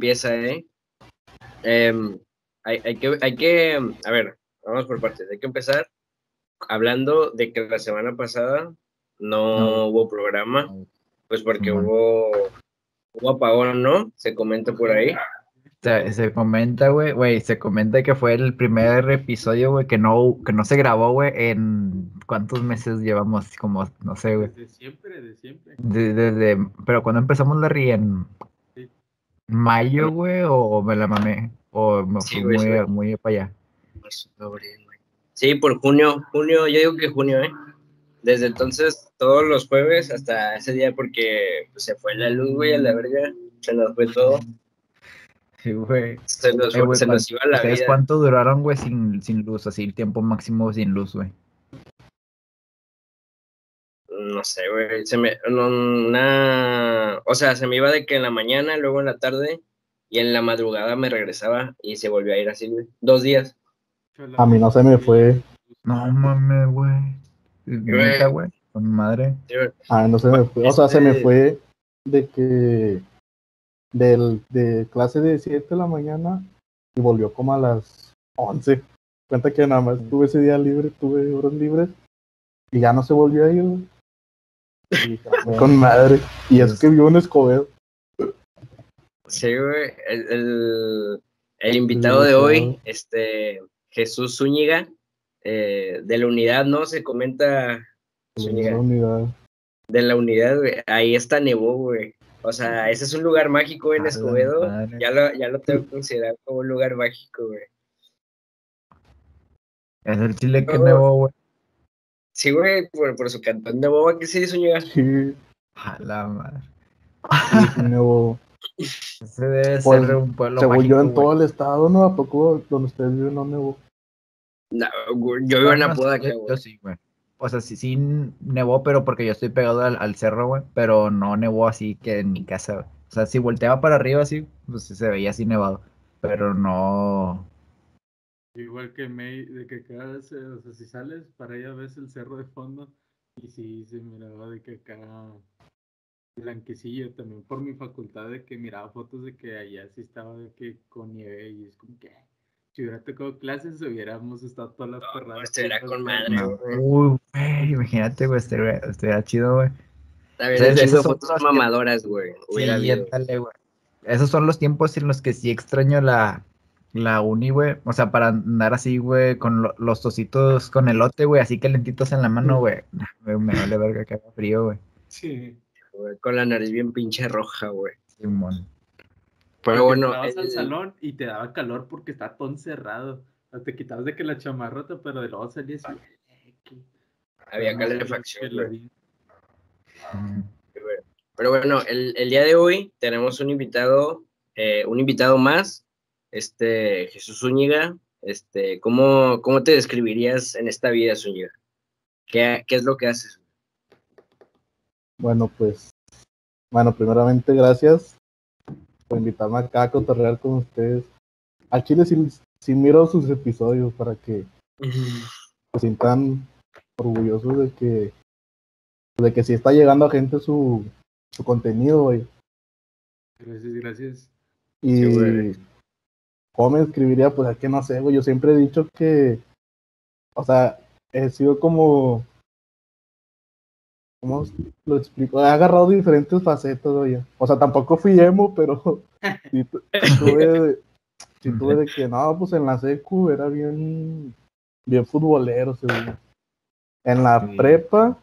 empieza, ¿eh? Em, hay, hay, que, hay que, a ver, vamos por partes. Hay que empezar hablando de que la semana pasada no, hubo programa, pues porque hubo, hubo apagón, ¿no? Se comenta por ahí. Se, se comenta, güey, güey, se comenta que fue el primer episodio, güey, que no, que no se grabó, güey, en cuántos meses llevamos, como, no sé, güey. Desde siempre, de siempre. Desde, pero cuando empezamos la RI en mayo, güey, o me la mamé, o me fui muy, muy para allá. Sí, por junio, junio, yo digo que junio, ¿eh? Desde entonces, todos los jueves hasta ese día, porque pues, se fue la luz, güey, a la verga, se nos fue todo. Sí, güey. Se nos, eh, se nos iba la vida. cuánto duraron, güey, sin, sin luz? Así, el tiempo máximo sin luz, güey. No sé, güey. Se me. una... O sea, se me iba de que en la mañana, luego en la tarde y en la madrugada me regresaba y se volvió a ir así, güey. Dos días. A mí no se me fue. No mames, güey. Güey. Con mi madre. Ah, no se me fue. O sea, se me fue de que. Del, de clase de 7 de la mañana y volvió como a las 11. Cuenta que nada más tuve ese día libre, tuve horas libres y ya no se volvió a ir. Con madre. Y es que vio un Escobedo. Sí, güey. El, el, invitado de hoy, este Jesús Zúñiga, eh, de la unidad, ¿no? Se comenta. De la unidad. De la unidad, güey. Ahí está Nevó, güey. O sea, ese es un lugar mágico en Escobedo. Ya lo, ya lo tengo que considerar como un lugar mágico, güey. Es el chile que nevó, güey. Sí, güey, por, por, su cantón de boba que se hizo llegar. Sí. A la madre. Nevó. Ese debe pues, ser un pueblo Según yo en todo el estado, ¿no? ¿A poco donde ustedes viven no nevó? No, yo vivo en Apodaca, güey. Yo sí, güey. O sea, sí, sí nevó, pero porque yo estoy pegado al, cerro, güey. Pero no nevó así que en mi casa, güey. O sea, si volteaba para arriba así, pues se veía así nevado. Pero no. Igual que May, de que cada vez, o sea, si sales para allá ves el cerro de fondo y sí se miraba de que acá blanquecillo también por mi facultad de que miraba fotos de que allá sí estaba de que con nieve y es como que si hubiera tocado clases hubiéramos estado todas las perradas. Estuviera con madre, Uy, güey, imagínate, güey, estaría chido, güey. Esas fotos mamadoras, güey. Sí, güey. Esos son los tiempos en los que sí extraño la, la uni, güey. O sea, para andar así, güey, con los tocitos con elote, güey, así calentitos en la mano, güey. Me, me vale verga que haga frío, güey. Sí con la nariz bien pinche roja, güey. Simón. Pero bueno. Te al salón y te daba calor porque estaba todo encerrado. te quitabas de que la chamarrota, pero de luego salías Había calefacción. Pero bueno, el, el, día de hoy tenemos un invitado, eh, un invitado más, este Jesús Zúñiga. Este, ¿cómo, ¿Cómo te describirías en esta vida, Zúñiga? ¿Qué, ¿Qué es lo que haces? Bueno, pues, bueno, primeramente gracias por invitarme acá a cotorrear con ustedes. Al Chile sí, miro sus episodios para que se sientan orgullosos de que de que sí está llegando a gente su, su contenido, güey. Gracias, gracias. Y cómo me escribiría, pues es que no sé, güey. Yo siempre he dicho que, o sea, he sido como ¿Cómo lo explico? He agarrado diferentes facetas, oye. O sea, tampoco fui emo, pero sí, tuve, de, tuve de que no, pues en la secu era bien, bien futbolero, según. En la prepa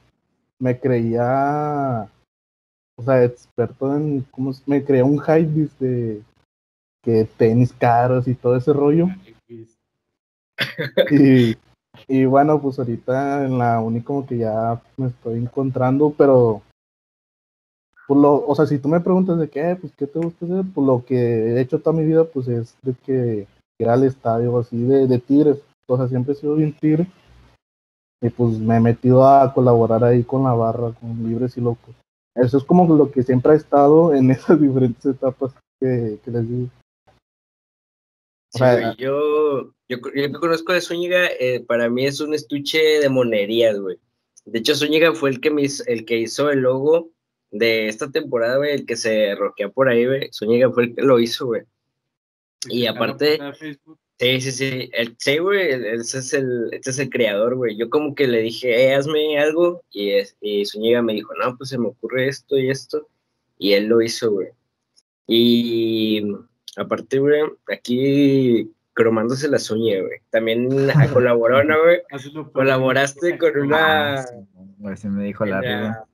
me creía, o sea, experto en, ¿cómo me creía un hype de que tenis caros y todo ese rollo. y y bueno, pues ahorita en la uni como que ya me estoy encontrando, pero pues lo, o sea, si tú me preguntas de qué, pues qué te gusta hacer, pues lo que he hecho toda mi vida, pues es de que ir al estadio así de, de tigres. O sea, siempre he sido bien tigre. Y pues me he metido a colaborar ahí con la barra, con Libres y Locos. Eso es como lo que siempre ha estado en esas diferentes etapas que, que les digo yo, yo, que conozco de Zúñiga, eh, para mí es un estuche de monerías, güey. De hecho, Zúñiga fue el que, me hizo, el que hizo el logo de esta temporada, güey, el que se roquea por ahí, güey, Zúñiga fue el que lo hizo, güey. Y aparte, sí, sí, sí, el, sí, güey, ese es el, este es el creador, güey. Yo como que le dije, eh, hazme algo, y, es, y Zúñiga me dijo, no, pues se me ocurre esto y esto, y él lo hizo, güey. Y aparte, güey, aquí cromándose la uñas, güey. También colaboró, ¿no, güey? Colaboraste con una... se me dijo la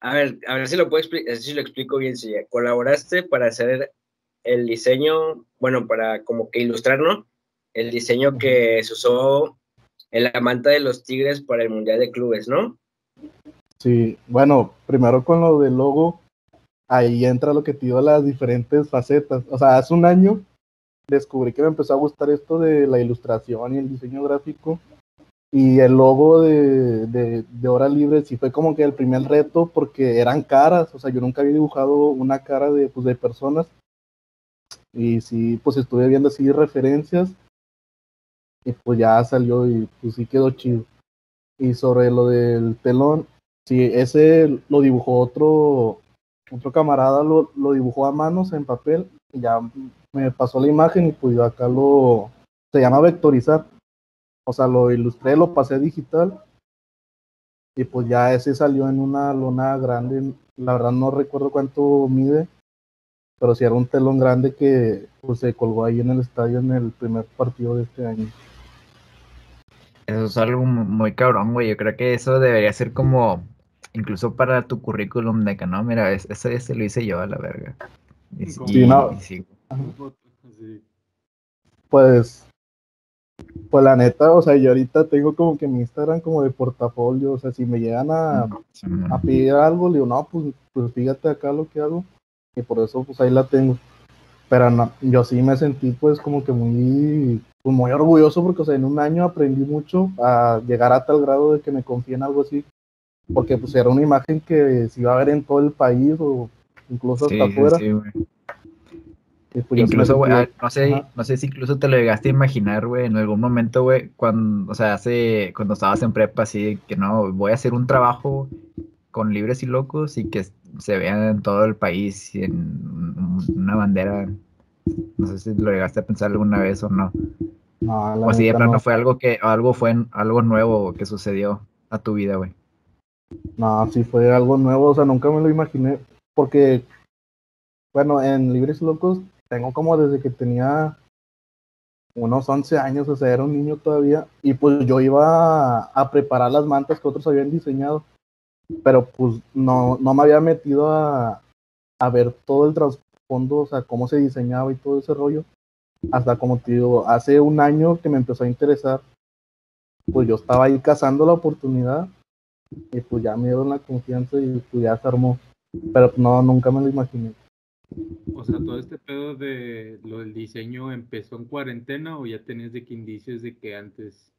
A ver, a ver si lo puedo explicar, si lo explico bien, si colaboraste para hacer el diseño, bueno, para como que ilustrar, ¿no? El diseño que se usó en la manta de los Tigres para el Mundial de Clubes, ¿no? Sí, bueno, primero con lo del logo, ahí entra lo que te digo, las diferentes facetas. O sea, hace un año descubrí que me empezó a gustar esto de la ilustración y el diseño gráfico. Y el logo de, de, Hora Libre sí fue como que el primer reto porque eran caras, o sea, yo nunca había dibujado una cara de, pues, de personas. Y sí, pues estuve viendo así referencias y pues ya salió y pues sí quedó chido. Y sobre lo del telón, sí, ese lo dibujó otro, otro camarada, lo, lo dibujó a manos en papel y ya me pasó la imagen y pues yo acá lo, se llama vectorizar, o sea, lo ilustré, lo pasé digital y pues ya ese salió en una lona grande, la verdad no recuerdo cuánto mide, pero sí era un telón grande que pues se colgó ahí en el estadio en el primer partido de este año. Eso es algo muy cabrón, güey. Yo creo que eso debería ser como, incluso para tu currículum de que no, mira, ese, ese lo hice yo a la verga. sí, no. Pues, pues la neta, o sea, yo ahorita tengo como que mi Instagram como de portafolio, o sea, si me llegan a, a pedir algo, le digo, no, pues, pues fíjate acá lo que hago, y por eso pues ahí la tengo. Pero no, yo sí me sentí pues como que muy, pues, muy orgulloso porque, o sea, en un año aprendí mucho a llegar a tal grado de que me confíe en algo así, porque pues era una imagen que se iba a ver en todo el país o incluso hasta afuera. Pues, incluso, güey, ah, no sé, no sé si incluso te lo llegaste a imaginar, güey, en algún momento, güey, cuando, o sea, hace, cuando estabas en prepa, así, que no, voy a hacer un trabajo con libres y locos y que se vean en todo el país en una bandera. No sé si lo llegaste a pensar alguna vez o no. No, o si de plano fue algo que, algo fue algo nuevo que sucedió a tu vida, güey. No, sí fue algo nuevo, o sea, nunca me lo imaginé, porque, bueno, en Libres Locos tengo como desde que tenía unos 11 años, o sea, era un niño todavía, y pues yo iba a, preparar las mantas que otros habían diseñado, pero pues no, no me había metido a, a ver todo el trasfondo, o sea, cómo se diseñaba y todo ese rollo, hasta como te digo, hace un año que me empezó a interesar, pues yo estaba ahí cazando la oportunidad, y pues ya me dieron la confianza y pues ya se armó, pero no, nunca me lo imaginé. O sea, todo este pedo de lo del diseño empezó en cuarentena o ya tenías de que indicios de que antes.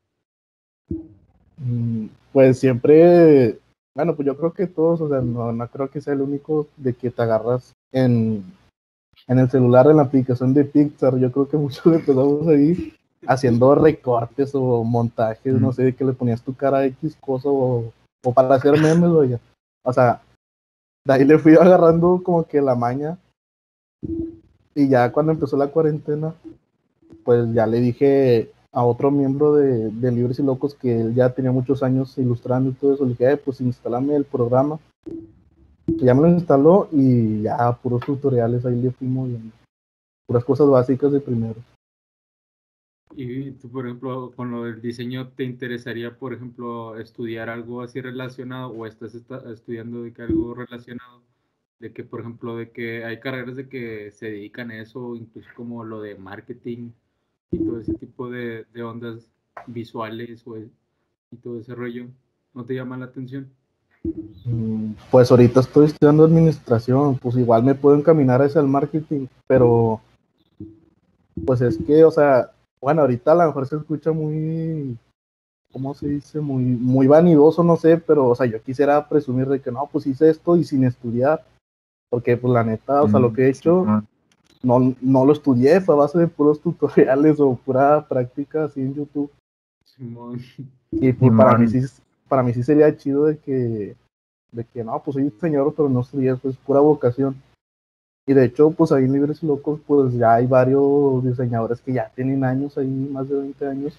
Mm, pues siempre, bueno, pues yo creo que todos, o sea, no, no creo que sea el único de que te agarras en, en el celular, en la aplicación de Pixar. Yo creo que muchos empezamos ahí haciendo recortes o montajes, no sé, de que le ponías tu cara a X cosa o, o para hacer memes, oye. O sea, de ahí le fui agarrando como que la maña y ya cuando empezó la cuarentena, pues ya le dije a otro miembro de, Libres y Locos que él ya tenía muchos años ilustrando y todo eso. Le dije, pues instálame el programa. Ya me lo instaló y ya puros tutoriales ahí le fuimos viendo. Puras cosas básicas de primero. Y tú, por ejemplo, con lo del diseño, ¿te interesaría, por ejemplo, estudiar algo así relacionado o estás estudiando de que algo relacionado? de que, por ejemplo, de que hay carreras de que se dedican a eso, incluso como lo de marketing y todo ese tipo de, ondas visuales o, y todo ese rollo, ¿no te llama la atención? Mm, pues ahorita estoy estudiando administración, pues igual me puedo encaminar hacia el marketing, pero pues es que, o sea, bueno, ahorita a lo mejor se escucha muy, ¿cómo se dice? Muy, muy vanidoso, no sé, pero, o sea, yo quisiera presumir de que no, pues hice esto y sin estudiar, porque, pues, la neta, o sea, lo que he hecho, no, no lo estudié, fue a base de puros tutoriales o pura práctica así en YouTube. Y pues, para mí, sí, para mí sí sería chido de que, de que no, pues soy diseñador, pero no estudié, eso es pura vocación. Y de hecho, pues ahí en Libres y Locos, pues ya hay varios diseñadores que ya tienen años ahí, más de 20 años.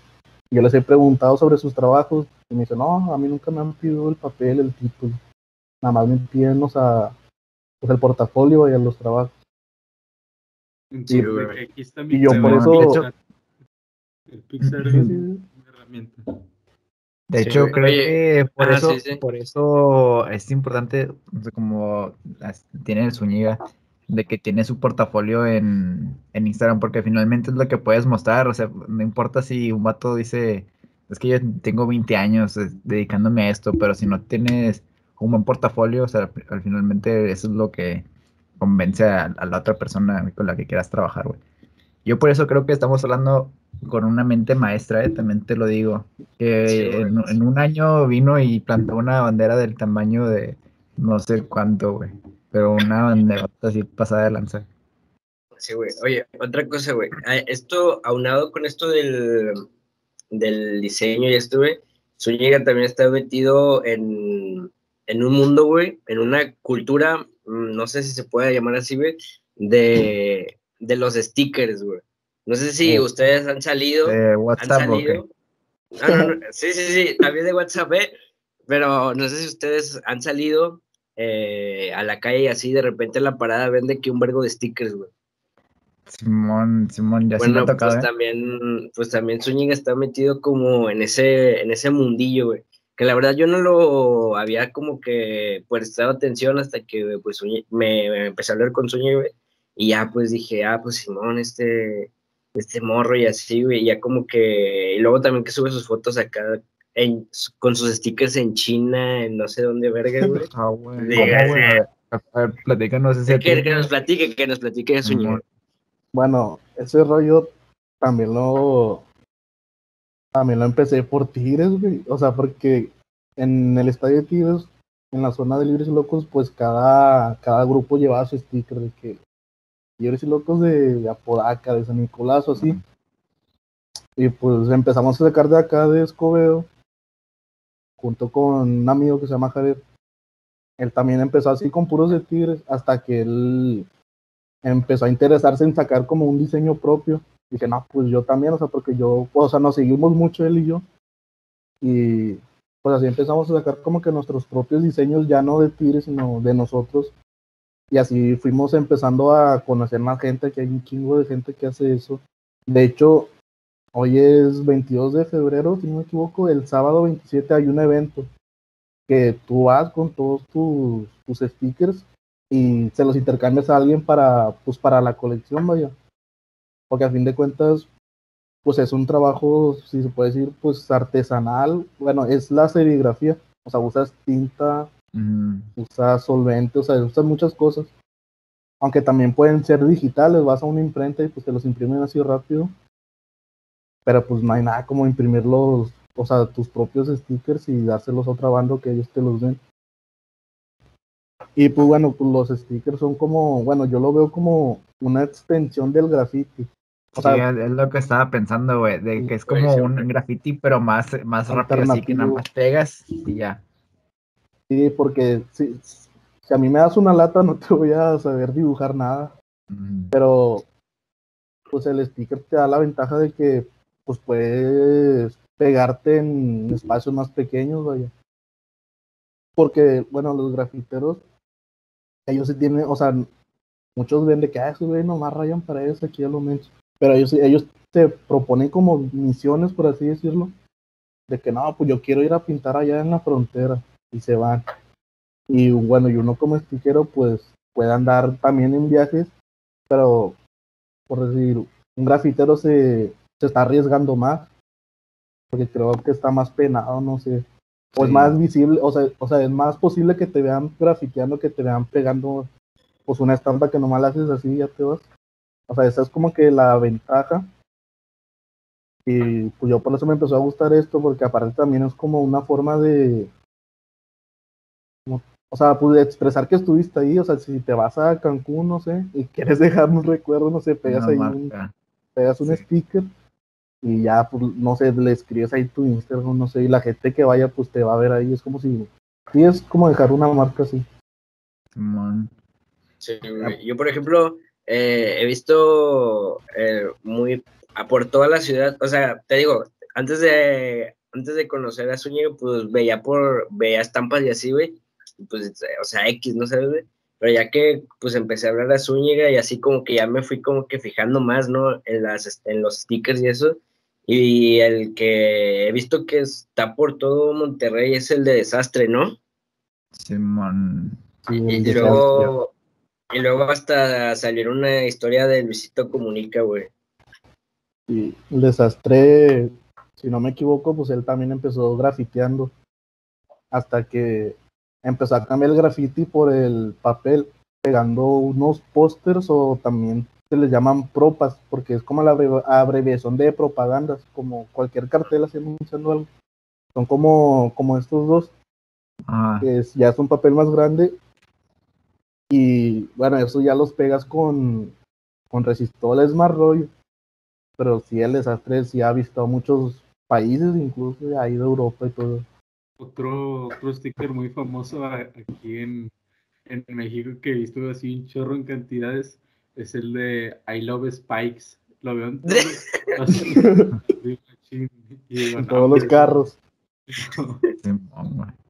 Y yo les he preguntado sobre sus trabajos y me dicen, no, a mí nunca me han pedido el papel, el título. Nada más me piden, o sea, pues el portafolio y a los trabajos. Sí, güey. porque aquí está Y yo por eso- El Pixar es una herramienta. De Sí, hecho, güey. creo Oye, que por ajá, eso, sí, sí. por eso es importante, como las- tiene el Zúñiga, de que tiene su portafolio en, en Instagram, porque finalmente es lo que puedes mostrar, o sea, no importa si un vato dice, es que yo tengo 20 años eh, dedicándome a esto, pero si no tienes un buen portafolio, o sea, al finalmente eso es lo que convence a, a la otra persona con la que quieras trabajar, güey. Yo por eso creo que estamos hablando con una mente maestra, eh, también te lo digo que Sí, en, en un año vino y plantó una bandera del tamaño de no sé cuánto, güey. Pero una bandera así pasada de lanza. Sí, güey. Oye, otra cosa, güey. Ah, Esto, aunado con esto del, del diseño y esto, güey, Zúñiga también está metido en, en un mundo, güey, en una cultura, mm, no sé si se puede llamar así, güey, de, de los stickers, güey. No sé si Oh. ustedes han salido. De han WhatsApp, ¿o qué? salido. Ah, no, no, sí, sí, sí, también de WhatsApp, ¿eh? pero no sé si ustedes han salido eh, a la calle y así de repente en la parada vende que un vergo de stickers, güey. Simón, Simón, ya sí me ha tocado, pues ¿eh? también, pues también Zúñiga está metido como en ese, en ese mundillo, güey. Que la verdad yo no lo había como que prestado atención hasta que pues me empecé a hablar con Zúñiga, güey. Y ya pues dije, ah, pues Simón, este, este morro y así, güey. Y ya como que, y luego también que sube sus fotos acá en, con sus stickers en China, en no sé dónde verga, güey. Ah, güey. A ver, a ver, platícanos ese que, nos platique, que nos platique de. Simón. Bueno, ese rollo también lo también lo empecé por Tigres, güey. O sea, porque en el estadio de Tigres, en la zona de Libres y Locos, pues cada, cada grupo llevaba su sticker de que Libres y Locos de, Apodaca, de San Nicolás o así. Y pues empezamos a sacar de acá de Escobedo, junto con un amigo que se llama Javier. Él también empezó así con puros de Tigres, hasta que él empezó a interesarse en sacar como un diseño propio. Dije, no, pues yo también, o sea, porque yo, o sea, nos seguimos mucho él y yo. Y pues así empezamos a sacar como que nuestros propios diseños, ya no de Tigres, sino de nosotros. Y así fuimos empezando a conocer más gente, que hay un chingo de gente que hace eso. De hecho, hoy es 22 de febrero, si no me equivoco, el sábado 27 hay un evento que tú vas con todos tus, tus stickers y se los intercambias a alguien para, pues, para la colección, vaya. Porque a fin de cuentas, pues es un trabajo, si se puede decir, pues artesanal. Bueno, es la serigrafía. O sea, usas tinta, usas solvente, o sea, usas muchas cosas. Aunque también pueden ser digitales, vas a una imprenta y pues te los imprimen así rápido. Pero pues no hay nada como imprimir los, o sea, tus propios stickers y dárselos a otra banda que ellos te los den. Y pues bueno, pues los stickers son como, bueno, yo lo veo como una extensión del graffiti. O sea, Sí, es lo que estaba pensando, güey, de que es como un graffiti, pero más, más rápido, así que nada más pegas y ya. sí, porque si, si a mí me das una lata no te voy a saber dibujar nada. Pero pues el sticker te da la ventaja de que pues puedes pegarte en espacios más pequeños, vaya. Porque, bueno, los grafiteros, ellos sí tienen, o sea, muchos ven de que, ah, esos güey nomás rayan para eso, aquí a lo menos. Pero ellos, ellos se proponen como misiones, por así decirlo, de que no, pues yo quiero ir a pintar allá en la frontera, y se van. Y bueno, y uno como stickero, pues puede andar también en viajes pero por decir, un grafitero se, se está arriesgando más, porque creo que está más penado, no sé, o es más visible, o sea, o sea, es más posible que te vean grafiteando que te vean pegando pues una estampa que nomás la haces así y ya te vas. O sea, esa es como que la ventaja. Y pues yo por eso me empezó a gustar esto, porque aparte también es como una forma de, como- o sea, pues de expresar que estuviste ahí, o sea, si te vas a Cancún, no sé, y quieres dejar un recuerdo, no sé, pegas Una ahí un, pegas un Sí. sticker y ya, pues, no sé, le escribes ahí tu Instagram, no sé, y la gente que vaya, pues te va a ver ahí, es como si Sí, es como dejar una marca así. Simón. Sí. Yo, por ejemplo, eh, he visto eh, muy a por toda la ciudad, o sea, te digo, antes de antes de conocer a Zúñiga, pues veía por veía estampas y así, güey. Pues, o sea, X, no sé, güey. Pero ya que pues empecé a hablar a Zúñiga y así como que ya me fui como que fijando más, ¿no? En las en los stickers y eso. Y el que he visto que está por todo Monterrey es el de desastre, ¿no? Simón. Sí, Y, el y desastre. luego, y luego hasta salió una historia de Luisito Comunica, güey. Y el desastre, si no me equivoco, pues él también empezó grafiteando. Hasta que empezó a cambiar el graffiti por el papel, pegando unos pósters o también se les llaman propas, porque es como la abre- abreviación de propagandas, como cualquier cartel así anunciando algo. Son como, como estos dos, Ah, que es, ya es un papel más grande. Y bueno, eso ya los pegas con, con resistol, es más rollo. Pero sí, el desastre sí ha visto a muchos países, incluso ha ido a Europa y todo. Otro, otro sticker muy famoso aquí en, en México que he visto así un chorro en cantidades es el de I Love Spikes. Lo veo en todos, todos los carros.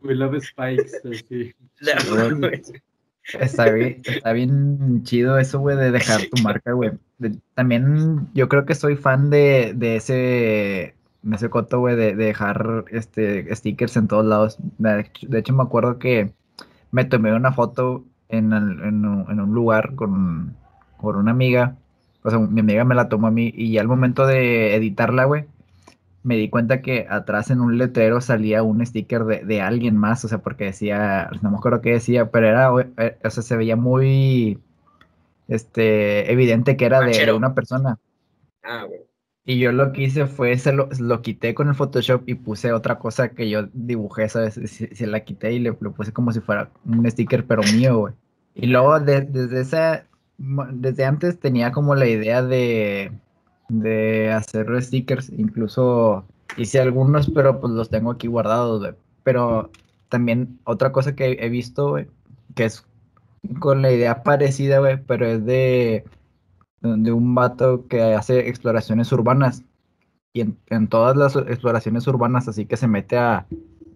We Love Spikes, así. No, güey. Está bien, está bien chido eso, güey, de dejar tu marca, güey. También yo creo que soy fan de, de ese, de ese coto, güey, de, de dejar este stickers en todos lados. De hecho, de hecho, me acuerdo que me tomé una foto en, el- en un, en un lugar con, con una amiga. O sea, mi amiga me la tomó a mí y ya al momento de editarla, güey, me di cuenta que atrás en un letrero salía un sticker de, de alguien más, o sea, porque decía, no me acuerdo qué decía, pero era, eh, o sea, se veía muy, este, evidente que era de, una persona. Ah, güey. Y yo lo que hice fue, se lo, lo quité con el Photoshop y puse otra cosa que yo dibujé, ¿sabes? Se, se la quité y le, lo puse como si fuera un sticker, pero mío, güey. Y luego de- desde esa, desde antes tenía como la idea de, de hacer stickers, incluso hice algunos, pero pues los tengo aquí guardados. Pero también otra cosa que he visto, que es con la idea parecida, güey, pero es de de un vato que hace exploraciones urbanas. Y en, en todas las exploraciones urbanas, así que se mete a,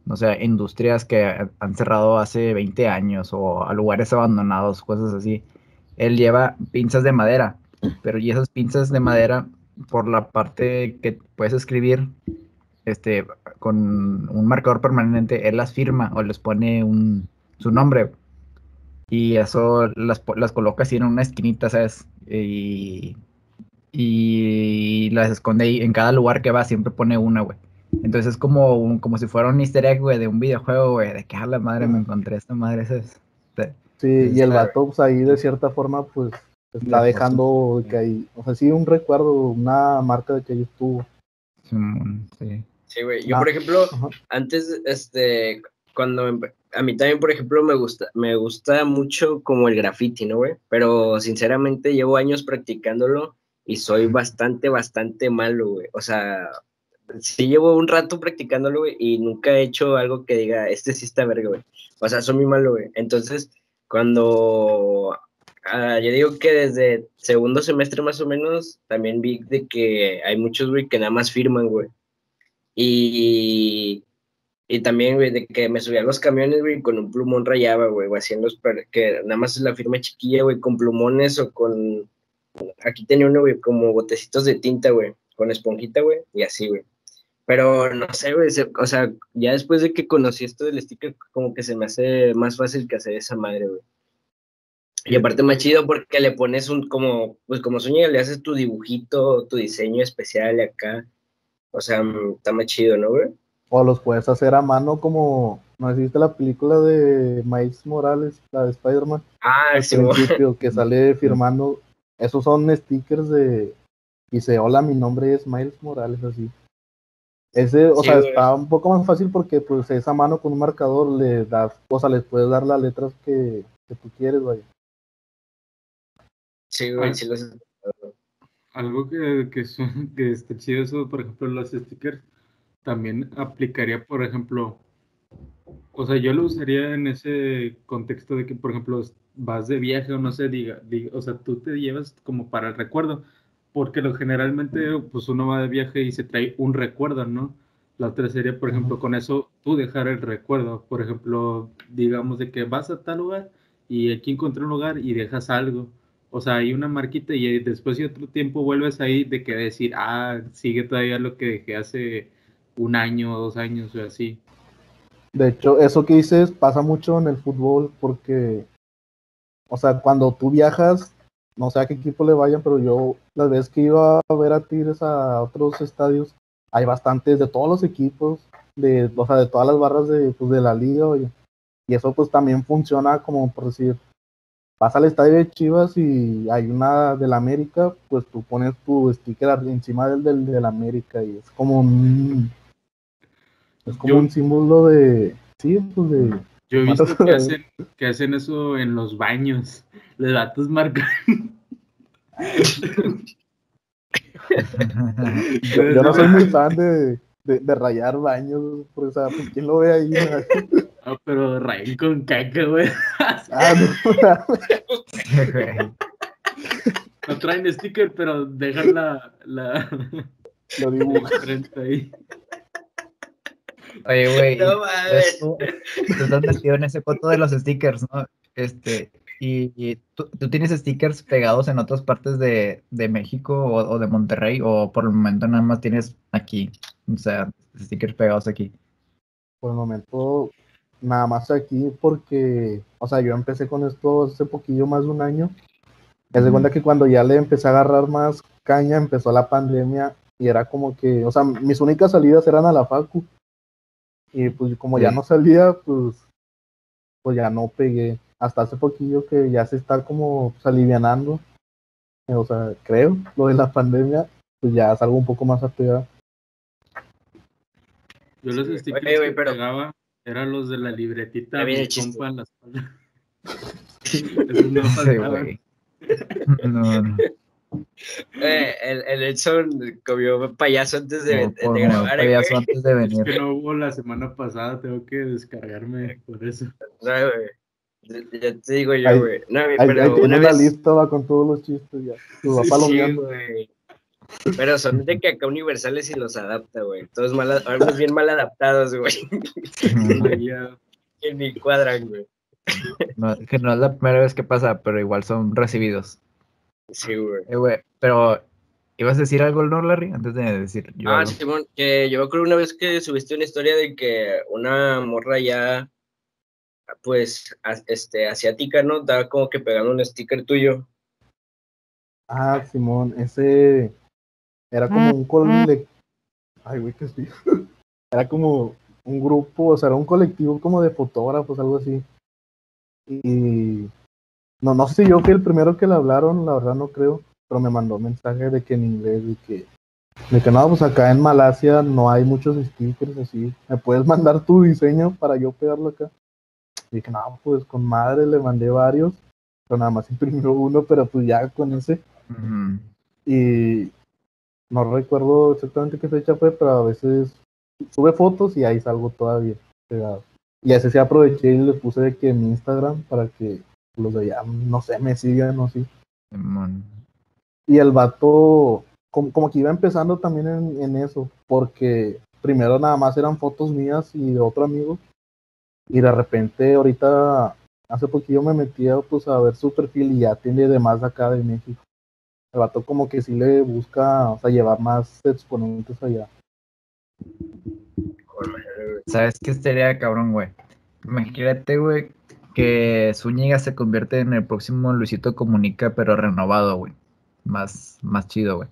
no sé, industrias que han cerrado hace 20 años o a lugares abandonados, cosas así. Él lleva pinzas de madera, pero y esas pinzas de madera, por la parte que puedes escribir, este, con un marcador permanente, él las firma o les pone un, su nombre. Y eso las, las coloca así en una esquinita, ¿sabes? Y, y las esconde ahí. En cada lugar que va siempre pone una, güey. Entonces es como, un- como si fuera un easter egg, güey, de un videojuego, güey. De que a la madre me encontré esta madre, ¿sabes? Sí, y el Está- vato, pues ahí de cierta forma, pues está Le dejando que ahí, o sea, sí, un recuerdo, una marca de que ahí estuvo. Sí. Sí, güey. Yo, Ah, por ejemplo, Ajá. antes, este, cuando empe- a mí también, por ejemplo, me gusta, me gusta mucho como el graffiti, ¿no, güey? Pero sinceramente llevo años practicándolo y soy bastante, bastante malo, güey. O sea, sí llevo un rato practicándolo, güey, y nunca he hecho algo que diga, este sí está verga, güey. O sea, soy muy malo, güey. Entonces, cuando ah, yo digo que desde segundo semestre más o menos, también vi de que hay muchos, güey, que nada más firman, güey. Y, y también, güey, de que me subía los camiones, güey, con un plumón rayaba, güey, haciendo que nada más la firma chiquilla, güey, con plumones o con... Aquí tenía uno, güey, como botecitos de tinta, güey, con esponjita, güey, y así, güey. Pero no sé, güey, o sea, ya después de que conocí esto del sticker, como que se me hace más fácil que hacer esa madre, güey. Y aparte más chido porque le pones un, como, pues como sueña, le haces tu dibujito, tu diseño especial acá. O sea, mm, está más chido, ¿no, güey? O los puedes hacer a mano como, ¿no has visto la película de Miles Morales, la de Spider-Man? Ah, sí, principio, que sale firmando, esos son stickers de, dice, hola, mi nombre es Miles Morales, así. Ese, o Sí, sea, güey. está un poco más fácil porque pues esa mano con un marcador le das, o sea, les puedes dar las letras que, que tú quieres, güey. Sí, güey, sí los Algo que, que, son- que está chido eso, por ejemplo, los stickers, también aplicaría, por ejemplo, O sea, yo lo usaría en ese contexto de que, por ejemplo, vas de viaje o no sé, diga, o sea, tú te llevas como para el recuerdo, porque lo generalmente, pues uno va de viaje y se trae un recuerdo, ¿no? La otra sería, por ejemplo, con eso tú dejar el recuerdo, por ejemplo, digamos de que vas a tal lugar y aquí encontré un lugar y dejas algo, o sea, hay una marquita y después de otro tiempo vuelves ahí de que decir, ah, sigue todavía lo que dejé hace un año o dos años o así. De hecho, eso que dices pasa mucho en el fútbol porque, o sea, cuando tú viajas, no sé a qué equipo le vayan, pero yo las veces que iba a ver a Tigres a otros estadios, hay bastantes de todos los equipos, de, o sea, de todas las barras de, pues, de la liga, oye. Y eso pues también funciona como por decir, vas al estadio de Chivas y hay una del América, pues tú pones tu sticker encima del del, del América y es como un es como un símbolo de. Sí, pues de. Yo he visto que hacen, que hacen eso en los baños. Le datos marcan. yo, yo, no soy muy fan de, de, de rayar baños, porque, o sea, pues, ¿quién lo ve ahí? No, pero rayen con caca, güey. Ah, no. no traen sticker, pero dejan la, la, lo dibujan ahí. Oye, güey, no, tú, estás metido en ese foto de los stickers, ¿no? Este, y, ¿tú, tienes stickers pegados en otras partes de, de México o, o, de Monterrey, o por el momento nada más tienes aquí, o sea, stickers pegados aquí. Por el momento, nada más aquí, porque, o sea, yo empecé con esto hace poquillo más de un año. Me de cuenta que cuando ya le empecé a agarrar más caña, empezó la pandemia y era como que, o sea, mis únicas salidas eran a la facu y pues como ya no salía, pues, pues ya no pegué. Hasta hace poquillo que ya se está como pues, alivianando. O sea, creo, lo de la pandemia, pues ya salgo un poco más a pegar. Yo los stickers que pero... pegaba eran los de la libretita mi compa en la espalda. Eso no faltaba. no, no. Eh, el, el Edson comió payaso antes de, de, de grabar. Eh, payaso antes de venir. Es que no hubo la semana pasada, tengo que descargarme por eso. No, güey. Ya te digo yo, güey. No, pero ahí una vez... la lista, va con todos los chistes ya. Tu papá sí, lo güey. Pero son de que acá universales y los adapta, güey. Todos mal, bien mal adaptados, güey. que ni cuadran, güey. No, que no es la primera vez que pasa, pero igual son recibidos. Sí, güey. Eh, güey. Pero, ¿ibas a decir algo, no, Larry? Antes de decir yo. Ah, Simón, que yo creo una vez que subiste una historia de que una morra ya, pues, este, asiática, ¿no? Estaba como que pegando un sticker tuyo. Ah, Simón, ese era como un colectivo. Ay, güey, que sí. Era como un grupo, o sea, era un colectivo como de fotógrafos, algo así. Y no, no sé si yo fui el primero que le hablaron, la verdad no creo, pero me mandó mensaje de que en inglés, de que, de que no, pues acá en Malasia no hay muchos stickers así, ¿me puedes mandar tu diseño para yo pegarlo acá? Y dije, no, pues con madre le mandé varios, pero nada más imprimió uno, pero pues ya con ese. Y no recuerdo exactamente qué fecha fue, pero a veces sube fotos y ahí salgo todavía pegado. Y así se aproveché y le puse de que en mi Instagram para que los de allá, no sé, me siguen o sí. Y el vato, como, como, que iba empezando también en, en, eso, porque primero nada más eran fotos mías y de otro amigo, y de repente ahorita, hace poquillo me metí pues, a ver su perfil y ya tiene de más acá de México. El vato como que sí le busca, o sea, llevar más exponentes allá. ¿Sabes qué estaría cabrón, güey? Imagínate, güey, que Zúñiga se convierte en el próximo Luisito Comunica, pero renovado, güey. Más, más chido, güey.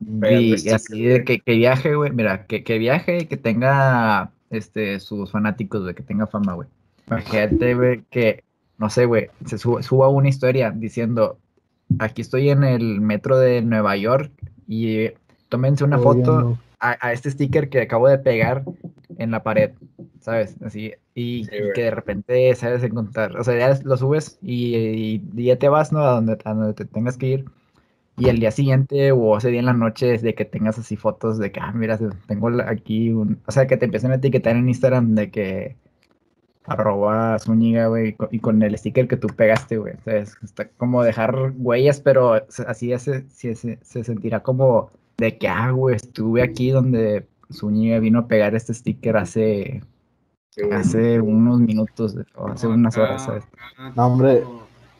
Y, pues, así de que, que viaje, güey. Mira, que, que viaje y que tenga este, sus fanáticos, güey, que tenga fama, güey. Imagínate, güey, que, no sé, güey, se suba, suba, una historia diciendo, aquí estoy en el metro de Nueva York y tómense una foto a, a, este sticker que acabo de pegar en la pared, ¿sabes? Así, y, que de repente sabes encontrar, o sea, ya lo subes y, ya te vas, ¿no? A donde, a donde te tengas que ir. Y el día siguiente o ese día en la noche es de que tengas así fotos de que, ah, mira, tengo aquí un, o sea, que te empiecen a etiquetar en Instagram de que arroba Zúñiga, güey, y con- el sticker que tú pegaste, güey. Entonces, está como dejar huellas, pero así se, se- se sentirá como de que, ah, güey, estuve aquí donde Zúñiga vino a pegar este sticker hace, Sí, hace unos minutos o hace unas horas, ¿sabes? acá No, hombre.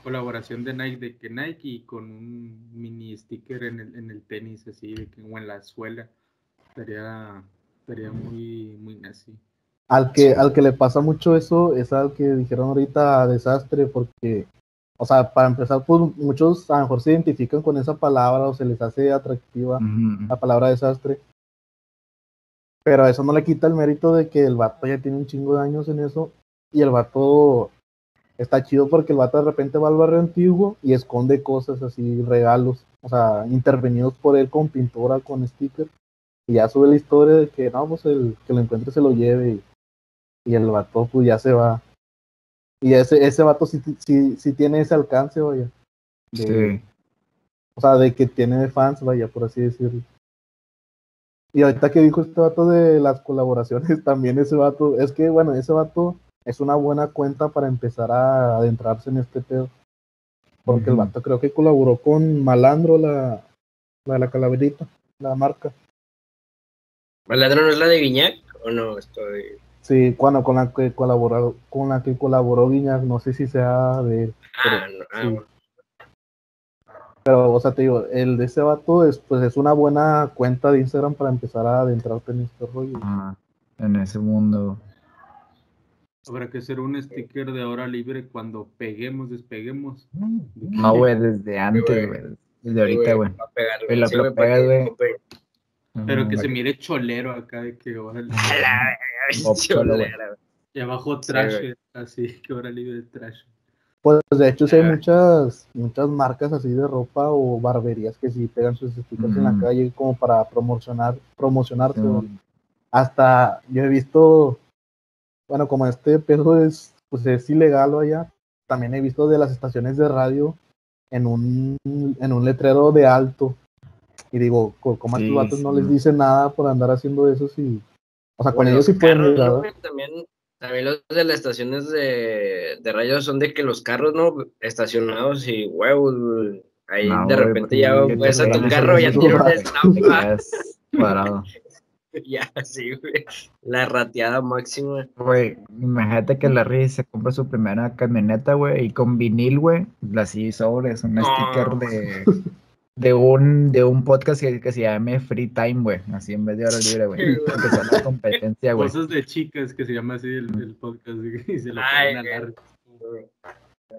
Colaboración de Nike, de que Nike y con un mini sticker en el, en el tenis, así, de que, o en la suela. Estaría, estaría muy, muy nazi. Al que, al que le pasa mucho eso es al que dijeron ahorita desastre, porque, o sea, para empezar, pues muchos a lo mejor se identifican con esa palabra o se les hace atractiva Ujú. la palabra desastre. Pero eso no le quita el mérito de que el vato ya tiene un chingo de años en eso y el vato está chido porque el vato de repente va al barrio antiguo y esconde cosas así, regalos, o sea, intervenidos por él con pintura, con sticker. Y ya sube la historia de que no, pues el que lo encuentre se lo lleve y, y el vato pues ya se va. Y ese, ese vato sí, sí, sí tiene ese alcance, vaya. De- Sí. o sea, de que tiene fans, vaya, por así decirlo. Y ahorita que dijo este vato de las colaboraciones, también ese vato, es que bueno, ese vato es una buena cuenta para empezar a adentrarse en este pedo. Porque el vato creo que colaboró con Malandro, la, la de la calaverita, la marca. ¿Malandro no es la de Guiñac o no? Estoy... Sí, cuando con la que colaboró, con la que colaboró Guiñac, no sé si sea de él. Ah, no, ah, sí. bueno. Pero, o sea, te digo, el de ese vato es, pues, es una buena cuenta de Instagram para empezar a adentrarte en este rollo. En ese mundo. Habrá que hacer un sticker de hora libre cuando peguemos, despeguemos. No, güey, desde antes, güey. Desde ahorita, güey. Lo- Sí, lo güey, pegas. Pero que se mire cholero acá, de que órale. A la verga, O cholo, güey. cholera, güey. Y abajo trash, así, que hora libre trash. Pues de hecho sí hay muchas, muchas marcas así de ropa o barberías que sí pegan sus stickers en la Ujú. calle como para promocionar, promocionarse. Güey. Hasta yo he visto, bueno, como este pedo es, pues es ilegal allá, también he visto de las estaciones de radio en un, en un letrero de alto. Y digo, co- como a estos Sí, vatos no sí. les dicen nada por andar haciendo eso, sí. O sea, con Bueno, ellos sí pueden. También, también los de las estaciones de, de radio son de que los carros, ¿no? Estacionados y huevos. Ahí No, de repente ya ves a tu carro y ya tiene una estampa. Cuadrado. Ya, sí, güey. La rateada máxima. Güey, imagínate que Larry se compra su primera camioneta, güey, y con vinil, güey, así sobres, un No. sticker de, de un de un podcast que, que se llame Free Time, güey, así en vez de hora libre, güey. Sí, güey. Que sea la competencia, güey. Cosas de chicas que se llama así el, el podcast y se lo ponen a.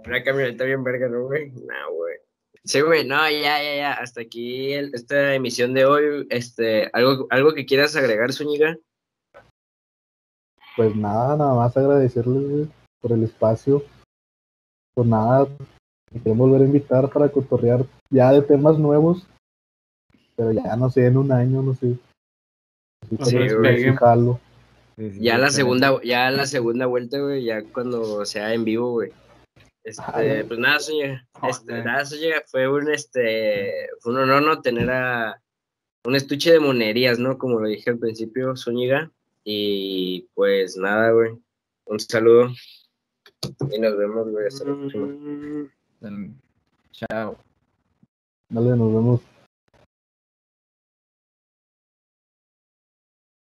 Una camioneta bien verga, ¿no, güey? No, güey. Sí, güey, no, ya, ya, ya. Hasta aquí el- esta emisión de hoy. Este, algo, algo que quieras agregar, Zúñiga. Pues nada, nada más agradecerles güey, por el espacio. Por nada, me quieren volver a invitar para cotorrear ya de temas nuevos. Pero ya no sé, en un año, no sé. Sí Ya la segunda, ya la segunda vuelta, güey, ya cuando sea en vivo, güey. Este, Ay. pues nada, Zúñiga. Este, Joder. nada, Zúñiga, fue un este, fue un honor no tener a un estuche de monerías, ¿no? Como lo dije al principio, Zúñiga. Y pues nada, güey. Un saludo. Y nos vemos, güey. Hasta la próxima. Chao. Dale, nos vemos.